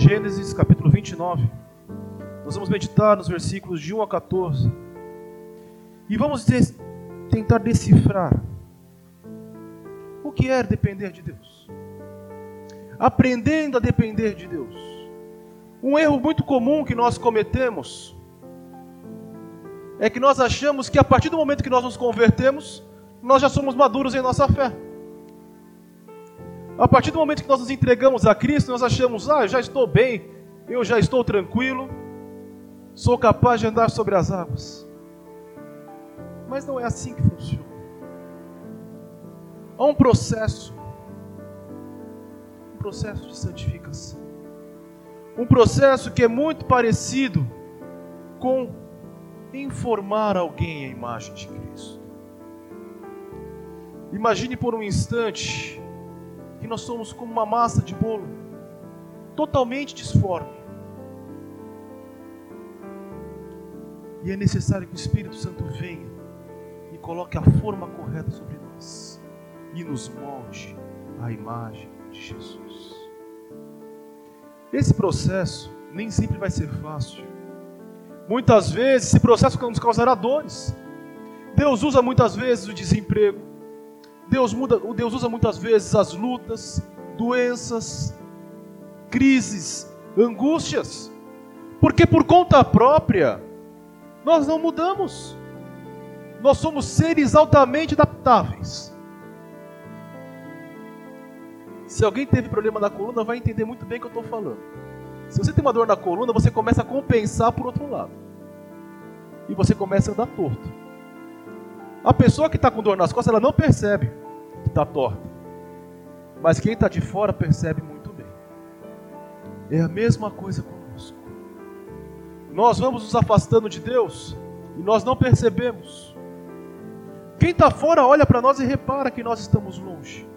Gênesis capítulo 29. Nós vamos meditar nos versículos de 1 a 14. E vamos tentar decifrar o que é depender de Deus. Aprendendo a depender de Deus. Um erro muito comum que nós cometemos é que nós achamos que a partir do momento que nós nos convertemos, nós já somos maduros em nossa fé. A partir do momento que nós nos entregamos a Cristo, nós achamos, ah, já estou bem, eu já estou tranquilo, sou capaz de andar sobre as águas. Mas não é assim que funciona. Há um processo, um processo de santificação, um processo que é muito parecido com informar alguém a imagem de Cristo. Imagine por um instante que nós somos como uma massa de bolo, totalmente disforme. E é necessário que o Espírito Santo venha e coloque a forma correta sobre nós e nos molde à imagem de Jesus. Esse processo nem sempre vai ser fácil. Muitas vezes esse processo nos causará dores. Deus usa muitas vezes o desemprego. Deus, muda, Deus usa muitas vezes as lutas, doenças, crises, angústias, porque por conta própria nós não mudamos. Nós somos seres altamente adaptáveis. Se alguém teve problema na coluna, vai entender muito bem o que eu estou falando. Se você tem uma dor na coluna, você começa a compensar por outro lado. E você começa a andar torto. A pessoa que está com dor nas costas, ela não percebe que está torta. Mas quem está de fora percebe muito bem. É a mesma coisa conosco. Nós vamos nos afastando de Deus e nós não percebemos. Quem está fora olha para nós e repara que nós estamos longe.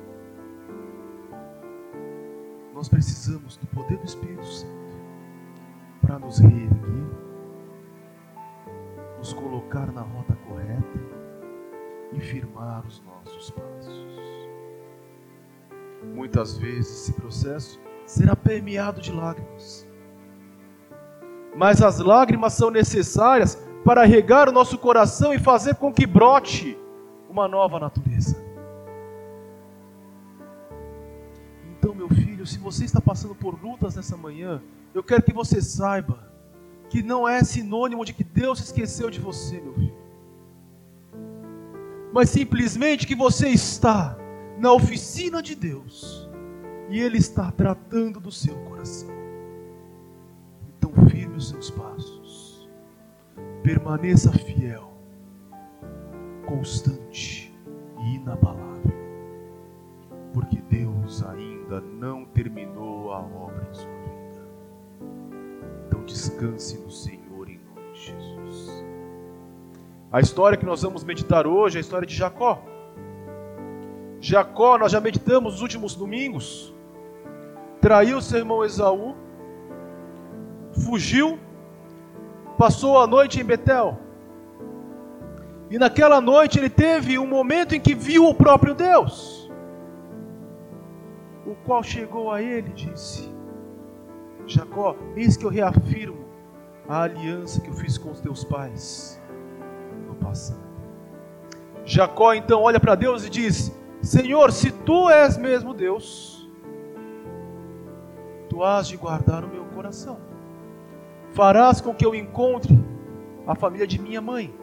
Nós precisamos do poder do Espírito Santo para nos reerguer, nos colocar na rota correta e firmar os nossos passos. Muitas vezes esse processo será permeado de lágrimas. Mas as lágrimas são necessárias para regar o nosso coração e fazer com que brote uma nova natureza. Então, meu filho, se você está passando por lutas nessa manhã, eu quero que você saiba que não é sinônimo de que Deus esqueceu de você, meu filho mas simplesmente que você está na oficina de Deus e Ele está tratando do seu coração. Então, firme os seus passos, permaneça fiel, constante e inabalável, porque Deus ainda não terminou a obra em sua vida. Então, descanse no Senhor a história que nós vamos meditar hoje é a história de Jacó. Jacó, nós já meditamos nos últimos domingos, traiu seu irmão Esaú, fugiu, passou a noite em Betel. E naquela noite ele teve um momento em que viu o próprio Deus, o qual chegou a ele e disse: Jacó, eis que eu reafirmo a aliança que eu fiz com os teus pais passado. Jacó então olha para Deus e diz: Senhor, se tu és mesmo Deus, tu has de guardar o meu coração, farás com que eu encontre a família de minha mãe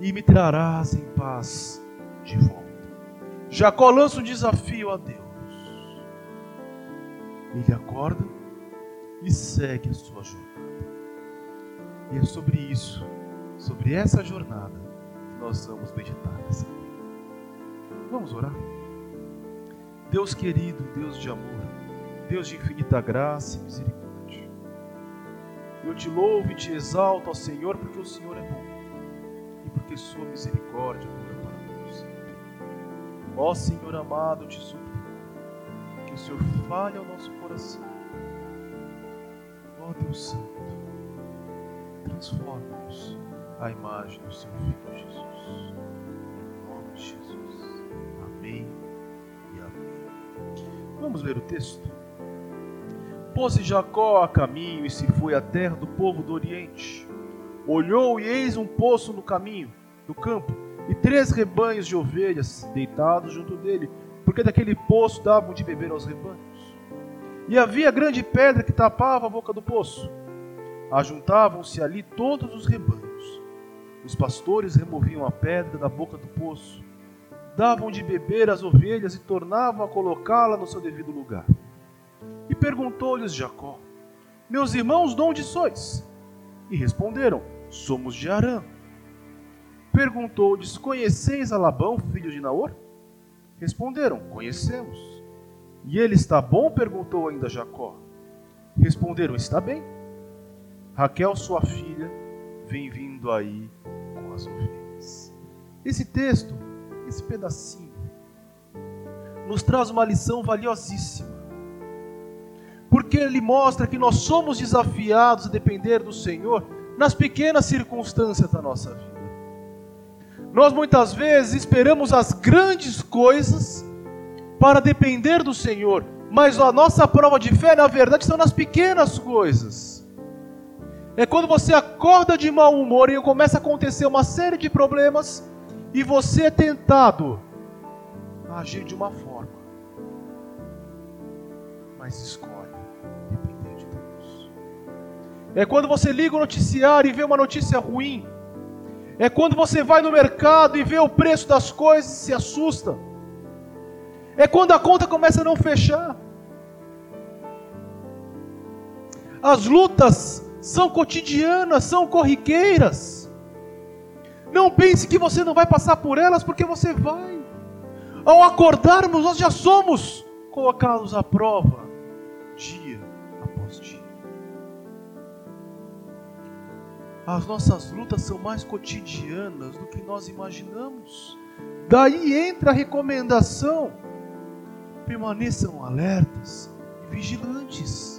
e me trarás em paz de volta. Jacó lança um desafio a Deus. Ele acorda e segue a sua jornada. E é sobre isso sobre essa jornada que nós vamos meditar nessa manhã. Vamos orar? Deus querido, Deus de amor, Deus de infinita graça e misericórdia. Eu te louvo e te exalto ao Senhor, porque o Senhor é bom e porque Sua misericórdia dura para todos. Ó Senhor amado, eu te suplico que o Senhor fale ao nosso coração. Ó Deus Santo, transforma-nos a imagem do seu Filho Jesus. Em nome de Jesus. Amém e amém. Vamos ler o texto? Pôs-se Jacó a caminho e se foi à terra do povo do Oriente. Olhou e eis um poço no caminho, no campo, e três rebanhos de ovelhas deitados junto dele, porque daquele poço davam de beber aos rebanhos. E havia grande pedra que tapava a boca do poço. Ajuntavam-se ali todos os rebanhos. Os pastores removiam a pedra da boca do poço, davam de beber às ovelhas e tornavam a colocá-la no seu devido lugar. E perguntou-lhes Jacó: Meus irmãos, de onde sois? E responderam: Somos de Arã. Perguntou-lhes: Conheceis a Labão, filho de Naor? Responderam: Conhecemos. E ele está bom? perguntou ainda Jacó. Responderam: Está bem. Raquel, sua filha, vem vindo aí as ovelhas. Esse texto, esse pedacinho, nos traz uma lição valiosíssima. Porque ele mostra que nós somos desafiados a depender do Senhor nas pequenas circunstâncias da nossa vida. Nós muitas vezes esperamos as grandes coisas para depender do Senhor, mas a nossa prova de fé, na verdade, estão nas pequenas coisas. É quando você acorda de mau humor e começa a acontecer uma série de problemas e você é tentado a agir de uma forma, mas escolhe depender de Deus. É quando você liga o noticiário e vê uma notícia ruim é quando você vai no mercado e vê o preço das coisas e se assusta. É quando a conta começa a não fechar. As lutas são cotidianas, são corriqueiras. Não pense que você não vai passar por elas, porque você vai. Ao acordarmos, nós já somos colocados à prova, dia após dia. as nossas lutas são mais cotidianas do que nós imaginamos. Daí entra a recomendação: permaneçam alertas e vigilantes.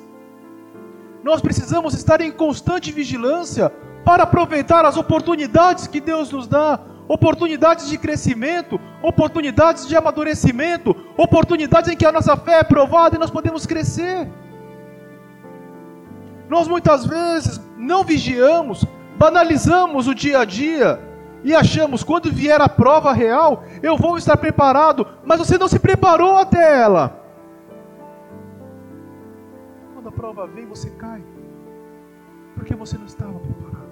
Nós precisamos estar em constante vigilância para aproveitar as oportunidades que Deus nos dá oportunidades de crescimento, oportunidades de amadurecimento, oportunidades em que a nossa fé é provada e nós podemos crescer. Nós muitas vezes não vigiamos, banalizamos o dia a dia e achamos quando vier a prova real, eu vou estar preparado, mas você não se preparou até ela. Prova vem, você cai, porque você não estava preparado.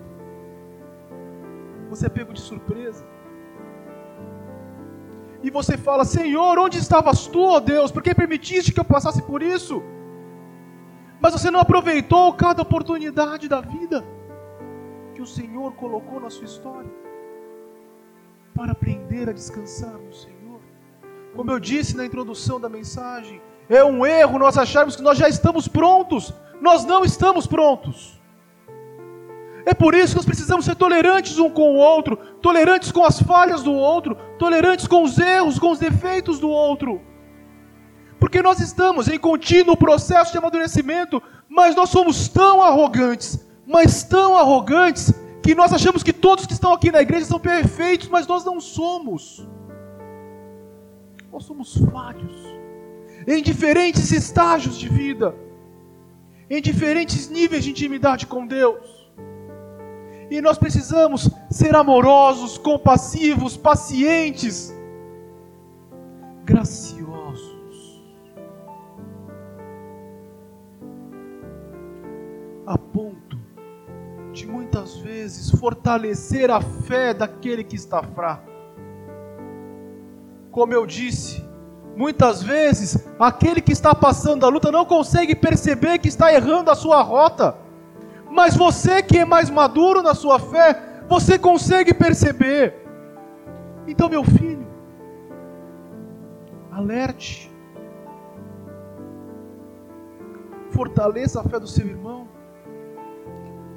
Você é pego de surpresa. E você fala: Senhor, onde estavas tu, ó Deus? Por que permitiste que eu passasse por isso? Mas você não aproveitou cada oportunidade da vida que o Senhor colocou na sua história para aprender a descansar no Senhor. Como eu disse na introdução da mensagem, é um erro nós acharmos que nós já estamos prontos. Nós não estamos prontos. É por isso que nós precisamos ser tolerantes um com o outro, tolerantes com as falhas do outro, tolerantes com os erros, com os defeitos do outro. Porque nós estamos em contínuo processo de amadurecimento, mas nós somos tão arrogantes, mas tão arrogantes, que nós achamos que todos que estão aqui na igreja são perfeitos, mas nós não somos. Nós somos falhos, em diferentes estágios de vida, em diferentes níveis de intimidade com Deus. E nós precisamos ser amorosos, compassivos, pacientes, graciosos a ponto de muitas vezes fortalecer a fé daquele que está fraco. Como eu disse, muitas vezes aquele que está passando a luta não consegue perceber que está errando a sua rota. Mas você que é mais maduro na sua fé, você consegue perceber. Então, meu filho, alerte. Fortaleça a fé do seu irmão.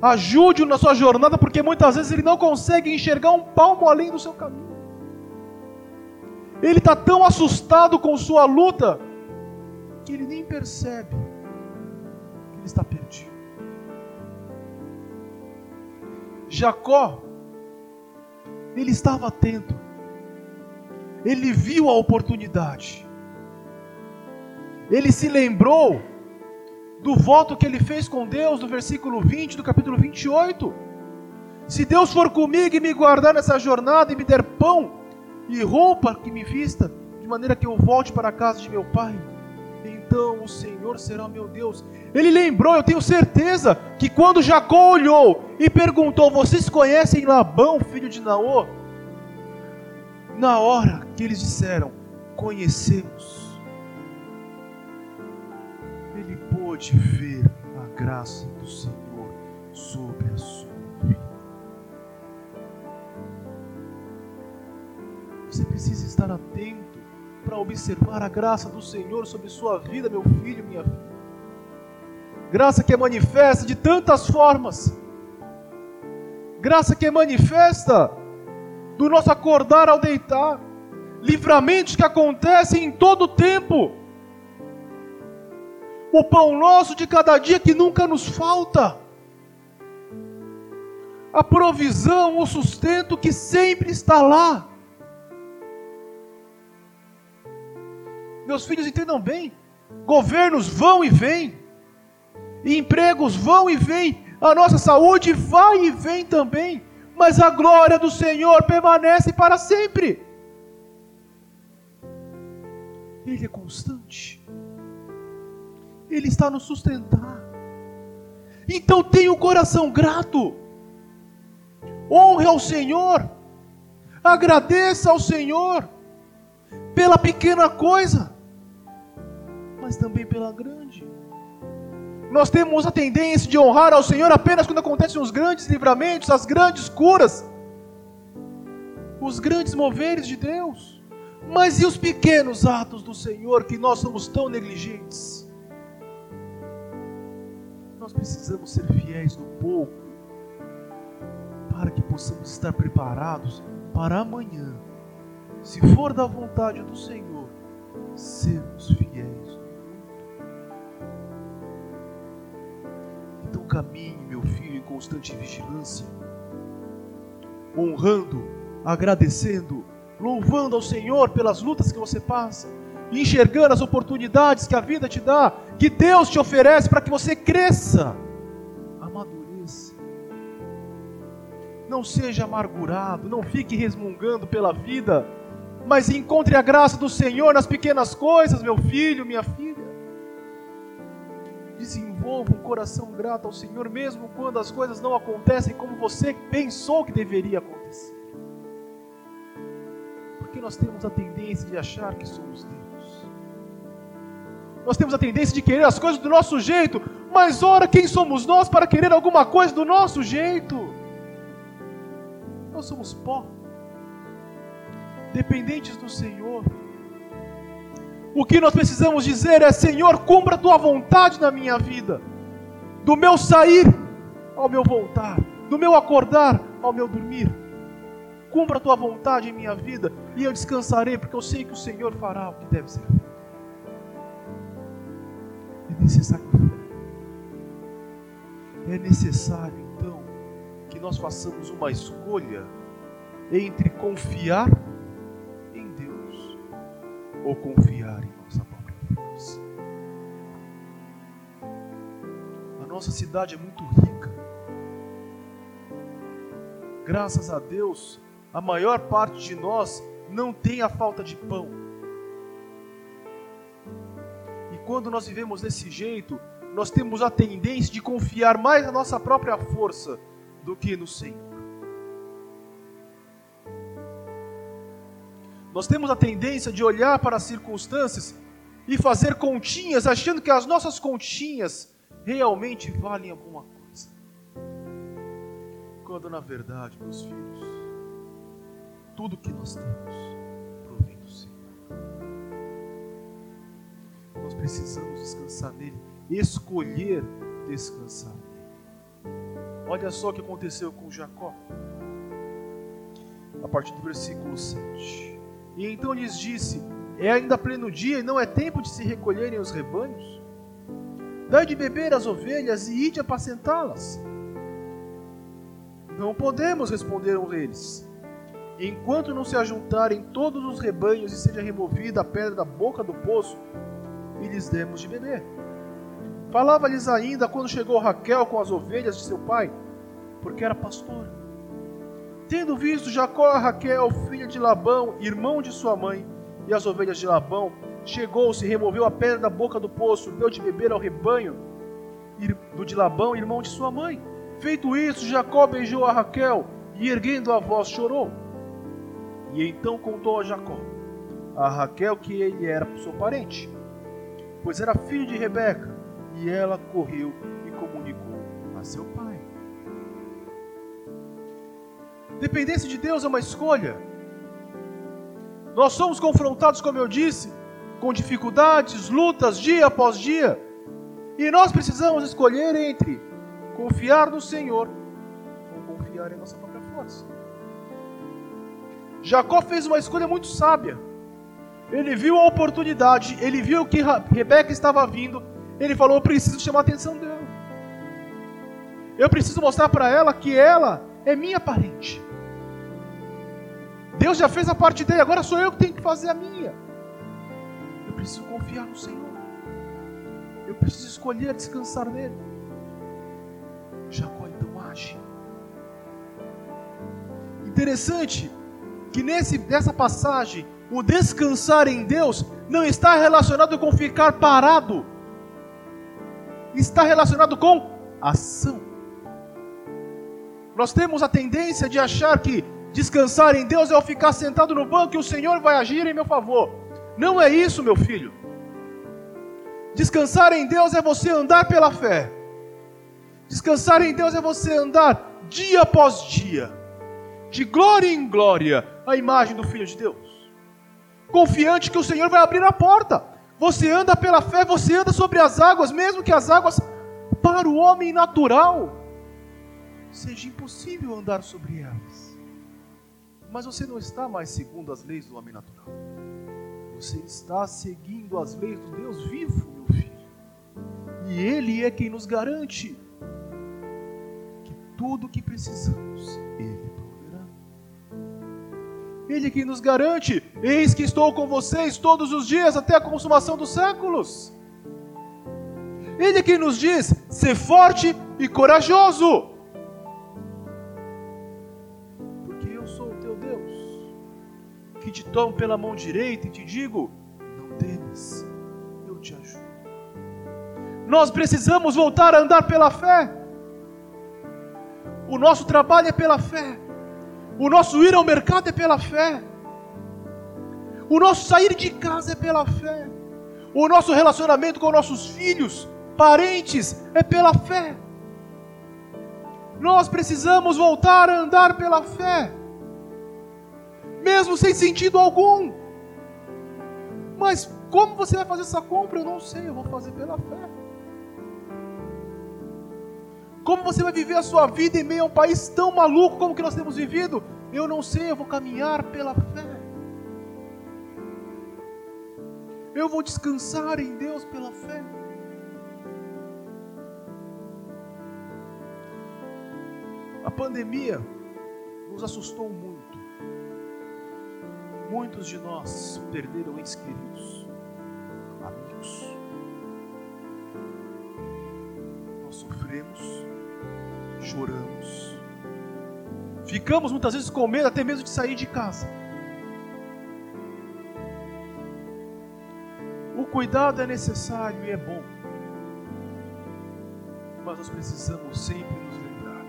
Ajude-o na sua jornada, porque muitas vezes ele não consegue enxergar um palmo além do seu caminho. Ele está tão assustado com sua luta que ele nem percebe que ele está perdido. Jacó, ele estava atento, ele viu a oportunidade, ele se lembrou do voto que ele fez com Deus no versículo 20 do capítulo 28. Se Deus for comigo e me guardar nessa jornada e me der pão e roupa que me vista, de maneira que eu volte para a casa de meu pai, então o Senhor será meu Deus. Ele lembrou, eu tenho certeza, que quando Jacó olhou e perguntou: Vocês conhecem Labão, filho de Naô? Na hora que eles disseram: Conhecemos, ele pôde ver a graça do Senhor sobre a sua vida. Você precisa estar atento para observar a graça do Senhor sobre sua vida, meu filho, minha filha. Graça que é manifesta de tantas formas. Graça que é manifesta do nosso acordar ao deitar. Livramentos que acontecem em todo o tempo. O pão nosso de cada dia que nunca nos falta. A provisão, o sustento que sempre está lá. Meus filhos entendam bem: governos vão e vêm, empregos vão e vêm, a nossa saúde vai e vem também, mas a glória do Senhor permanece para sempre. Ele é constante, Ele está nos sustentar. Então tenha o um coração grato, honre ao Senhor, agradeça ao Senhor pela pequena coisa mas também pela grande. Nós temos a tendência de honrar ao Senhor apenas quando acontecem os grandes livramentos, as grandes curas, os grandes moveres de Deus. Mas e os pequenos atos do Senhor que nós somos tão negligentes? Nós precisamos ser fiéis no pouco, para que possamos estar preparados para amanhã, se for da vontade do Senhor, sermos fiéis Então caminhe, meu filho, em constante vigilância, honrando, agradecendo, louvando ao Senhor pelas lutas que você passa, enxergando as oportunidades que a vida te dá, que Deus te oferece para que você cresça, amadureça. Não seja amargurado, não fique resmungando pela vida, mas encontre a graça do Senhor nas pequenas coisas, meu filho, minha filha desenvolva um coração grato ao Senhor, mesmo quando as coisas não acontecem como você pensou que deveria acontecer. Porque nós temos a tendência de achar que somos Deus. Nós temos a tendência de querer as coisas do nosso jeito, mas ora, quem somos nós para querer alguma coisa do nosso jeito? Nós somos pó, dependentes do Senhor o que nós precisamos dizer é: Senhor, cumpra a tua vontade na minha vida, do meu sair ao meu voltar, do meu acordar ao meu dormir. Cumpra a tua vontade em minha vida e eu descansarei, porque eu sei que o Senhor fará o que deve ser feito. É necessário É necessário, então, que nós façamos uma escolha entre confiar ou confiar em nossa própria força. A nossa cidade é muito rica. Graças a Deus, a maior parte de nós não tem a falta de pão. E quando nós vivemos desse jeito, nós temos a tendência de confiar mais na nossa própria força do que no Senhor. Nós temos a tendência de olhar para as circunstâncias e fazer continhas, achando que as nossas continhas realmente valem alguma coisa. Quando na verdade, meus filhos, tudo que nós temos provém do Senhor. Nós precisamos descansar nele, escolher descansar nele. Olha só o que aconteceu com Jacó. A partir do versículo 7. E então lhes disse: É ainda pleno dia e não é tempo de se recolherem os rebanhos? Dai de beber as ovelhas e ide apacentá-las. Não podemos, responderam eles. Enquanto não se ajuntarem todos os rebanhos e seja removida a pedra da boca do poço, e lhes demos de beber. Falava-lhes ainda quando chegou Raquel com as ovelhas de seu pai, porque era pastora. Tendo visto Jacó a Raquel, filha de Labão, irmão de sua mãe, e as ovelhas de Labão, chegou-se, removeu a pedra da boca do poço, deu de beber ao rebanho do de Labão, irmão de sua mãe. Feito isso, Jacó beijou a Raquel e, erguendo a voz, chorou. E então contou a Jacó, a Raquel, que ele era seu parente, pois era filho de Rebeca, e ela correu e comunicou a seu pai. Dependência de Deus é uma escolha. Nós somos confrontados, como eu disse, com dificuldades, lutas, dia após dia. E nós precisamos escolher entre confiar no Senhor ou confiar em nossa própria força. Jacó fez uma escolha muito sábia. Ele viu a oportunidade, ele viu que Rebeca estava vindo, ele falou: Eu preciso chamar a atenção dela. Eu preciso mostrar para ela que ela é minha parente. Deus já fez a parte dele, agora sou eu que tenho que fazer a minha. Eu preciso confiar no Senhor. Eu preciso escolher descansar nele. Jacó então age. Interessante que nesse, nessa passagem, o descansar em Deus não está relacionado com ficar parado, está relacionado com ação. Nós temos a tendência de achar que descansar em Deus é eu ficar sentado no banco e o Senhor vai agir em meu favor. Não é isso, meu filho. Descansar em Deus é você andar pela fé. Descansar em Deus é você andar dia após dia, de glória em glória, a imagem do Filho de Deus. Confiante que o Senhor vai abrir a porta. Você anda pela fé, você anda sobre as águas, mesmo que as águas, para o homem natural, seja impossível andar sobre elas. Mas você não está mais segundo as leis do homem natural. Você está seguindo as leis do Deus vivo, meu filho. E Ele é quem nos garante que tudo o que precisamos, Ele proverá. Ele é quem nos garante: eis que estou com vocês todos os dias até a consumação dos séculos. Ele é quem nos diz: ser forte e corajoso. Te tomo pela mão direita e te digo: não temas, eu te ajudo. Nós precisamos voltar a andar pela fé. O nosso trabalho é pela fé. O nosso ir ao mercado é pela fé. O nosso sair de casa é pela fé. O nosso relacionamento com nossos filhos, parentes, é pela fé. Nós precisamos voltar a andar pela fé mesmo sem sentido algum. Mas como você vai fazer essa compra? Eu não sei, eu vou fazer pela fé. Como você vai viver a sua vida em meio a um país tão maluco como que nós temos vivido? Eu não sei, eu vou caminhar pela fé. Eu vou descansar em Deus pela fé. A pandemia nos assustou muito. Muitos de nós perderam entes queridos, amigos. Nós sofremos, choramos, ficamos muitas vezes com medo, até mesmo de sair de casa. O cuidado é necessário e é bom, mas nós precisamos sempre nos lembrar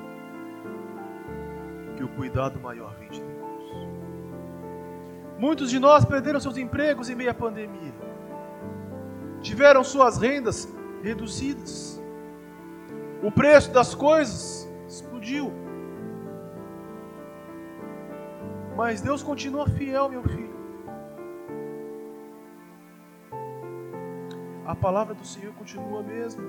que o cuidado maior vem de Deus. Muitos de nós perderam seus empregos em meio à pandemia, tiveram suas rendas reduzidas, o preço das coisas explodiu. Mas Deus continua fiel, meu filho. A palavra do Senhor continua mesmo.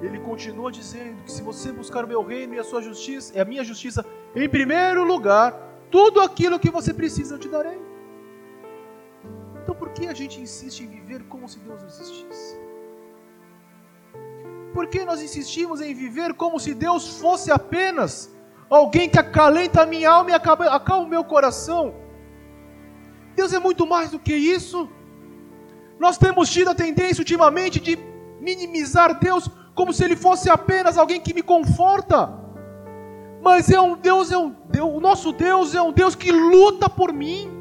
Ele continua dizendo que se você buscar o meu reino e a sua justiça, e a minha justiça em primeiro lugar, tudo aquilo que você precisa eu te darei. Então por que a gente insiste em viver como se Deus não existisse? Por que nós insistimos em viver como se Deus fosse apenas alguém que acalenta a minha alma e acalma o meu coração? Deus é muito mais do que isso. Nós temos tido a tendência ultimamente de minimizar Deus como se Ele fosse apenas alguém que me conforta. Mas é um Deus, é um Deus, o nosso Deus é um Deus que luta por mim.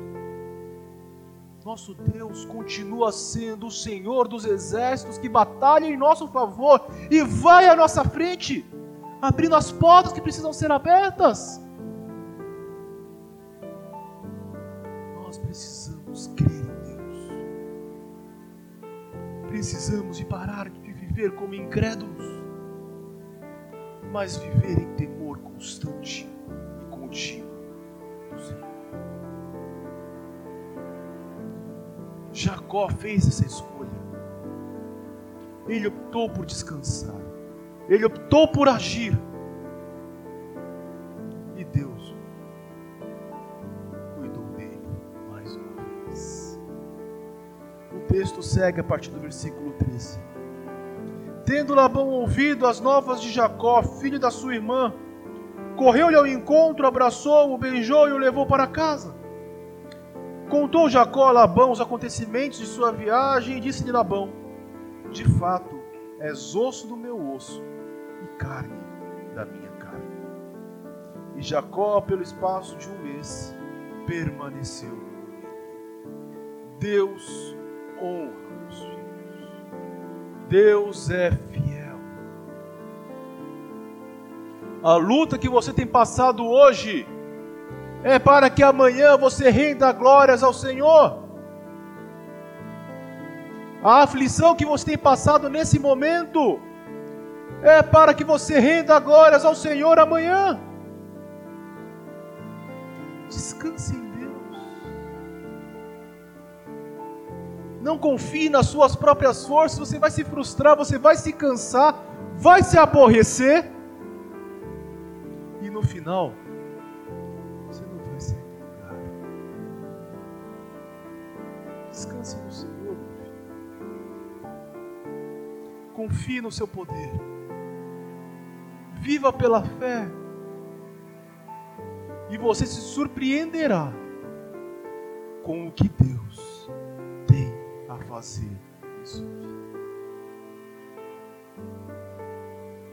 Nosso Deus continua sendo o Senhor dos exércitos que batalha em nosso favor e vai à nossa frente, abrindo as portas que precisam ser abertas. Nós precisamos crer em Deus. Precisamos de parar de viver como incrédulos, mas viver em temor constante e contínuo do Senhor. Jacó fez essa escolha. Ele optou por descansar. Ele optou por agir. E Deus cuidou dele mais uma vez. O texto segue a partir do versículo 13. Tendo Labão ouvido as novas de Jacó, filho da sua irmã, correu-lhe ao encontro, abraçou-o, beijou e o levou para casa. Contou Jacó a Labão os acontecimentos de sua viagem e disse-lhe Labão: De fato, és osso do meu osso e carne da minha carne. E Jacó, pelo espaço de um mês, permaneceu. Deus honra os filhos. Deus é fiel. A luta que você tem passado hoje é para que amanhã você renda glórias ao Senhor. A aflição que você tem passado nesse momento é para que você renda glórias ao Senhor amanhã. Descanse em não confie nas suas próprias forças, você vai se frustrar, você vai se cansar, vai se aborrecer, e no final, você não vai do lugar. Descanse no Senhor, meu filho. Confie no seu poder. Viva pela fé. E você se surpreenderá com o que Deus fazer em sua vida.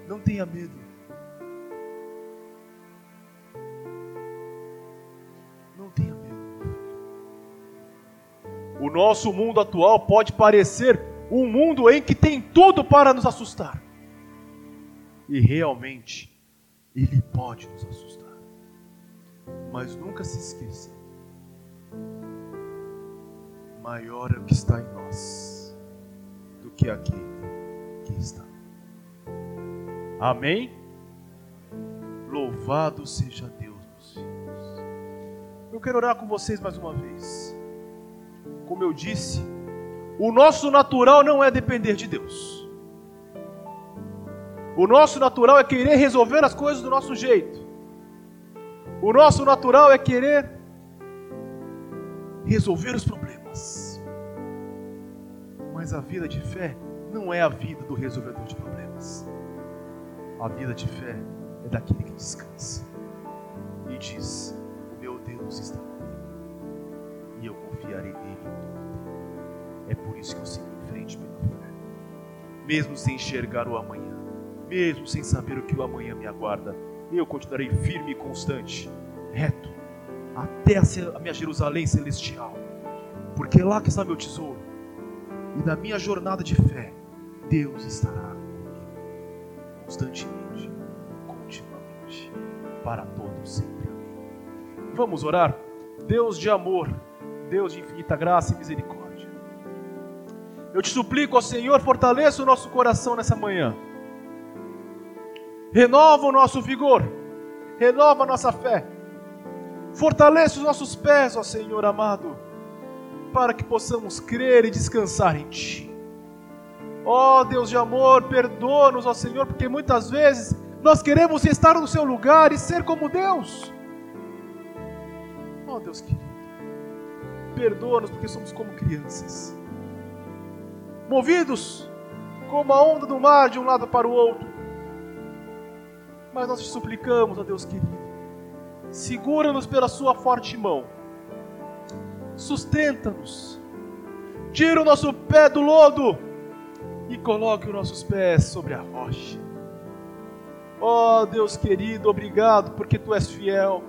Não tenha medo. Nosso mundo atual pode parecer um mundo em que tem tudo para nos assustar. E realmente, ele pode nos assustar. Mas nunca se esqueça maior é o que está em nós do que aquele que está. Amém? Louvado seja Deus, meus filhos. Eu quero orar com vocês mais uma vez. Como eu disse, o nosso natural não é depender de Deus. O nosso natural é querer resolver as coisas do nosso jeito. O nosso natural é querer resolver os problemas. Mas a vida de fé não é a vida do resolvedor de problemas. A vida de fé é daquele que descansa e diz: O meu Deus está e eu confiarei nele em tempo. É por isso que eu sigo em frente pela fé, mesmo sem enxergar o amanhã, mesmo sem saber o que o amanhã me aguarda. Eu continuarei firme e constante, reto, até a minha Jerusalém celestial porque é lá que está meu tesouro. E na minha jornada de fé, Deus estará comigo, constantemente, continuamente, para todos sempre. Amém. Vamos orar? Deus de amor, Deus de infinita graça e misericórdia. Eu te suplico, ó Senhor, fortaleça o nosso coração nessa manhã. Renova o nosso vigor, renova a nossa fé. Fortaleça os nossos pés, ó Senhor amado para que possamos crer e descansar em Ti. Ó oh, Deus de amor, perdoa-nos, ó Senhor, porque muitas vezes nós queremos estar no Seu lugar e ser como Deus. Ó oh, Deus querido, perdoa-nos porque somos como crianças, movidos como a onda do mar de um lado para o outro. Mas nós te suplicamos, ó Deus querido, segura-nos pela Sua forte mão sustenta-nos, Tira o nosso pé do lodo e coloque os nossos pés sobre a rocha. Ó oh, Deus querido, obrigado porque tu és fiel.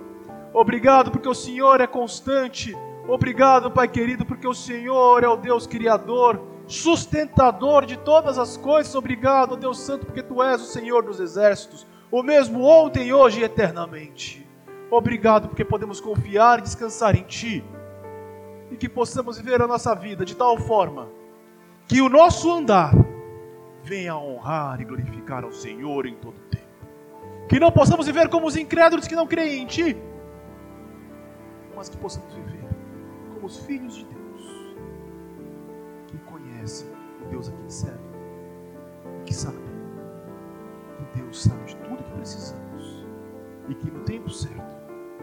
Obrigado porque o Senhor é constante. Obrigado, Pai querido, porque o Senhor é o Deus criador, sustentador de todas as coisas. Obrigado, Deus Santo, porque tu és o Senhor dos exércitos, o mesmo ontem, hoje e eternamente. Obrigado porque podemos confiar e descansar em Ti. E que possamos viver a nossa vida de tal forma que o nosso andar venha honrar e glorificar ao Senhor em todo tempo. Que não possamos viver como os incrédulos que não creem em Ti, mas que possamos viver os filhos de Deus, que conhecem o Deus a quem servem e que sabem que Deus sabe de tudo que precisamos e que no tempo certo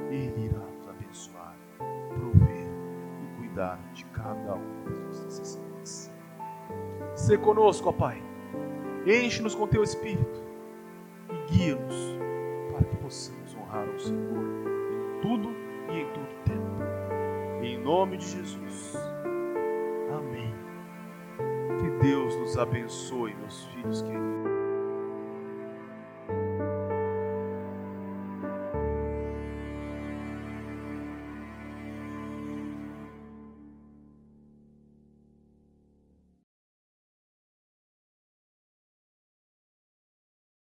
Ele irá nos abençoar, prover e cuidar de cada uma das nossas necessidades. Se conosco, ó Pai, enche-nos com Teu Espírito e guia-nos para que possamos honrar ao Senhor nome de Jesus. Amém. Que Deus nos abençoe, meus filhos queridos.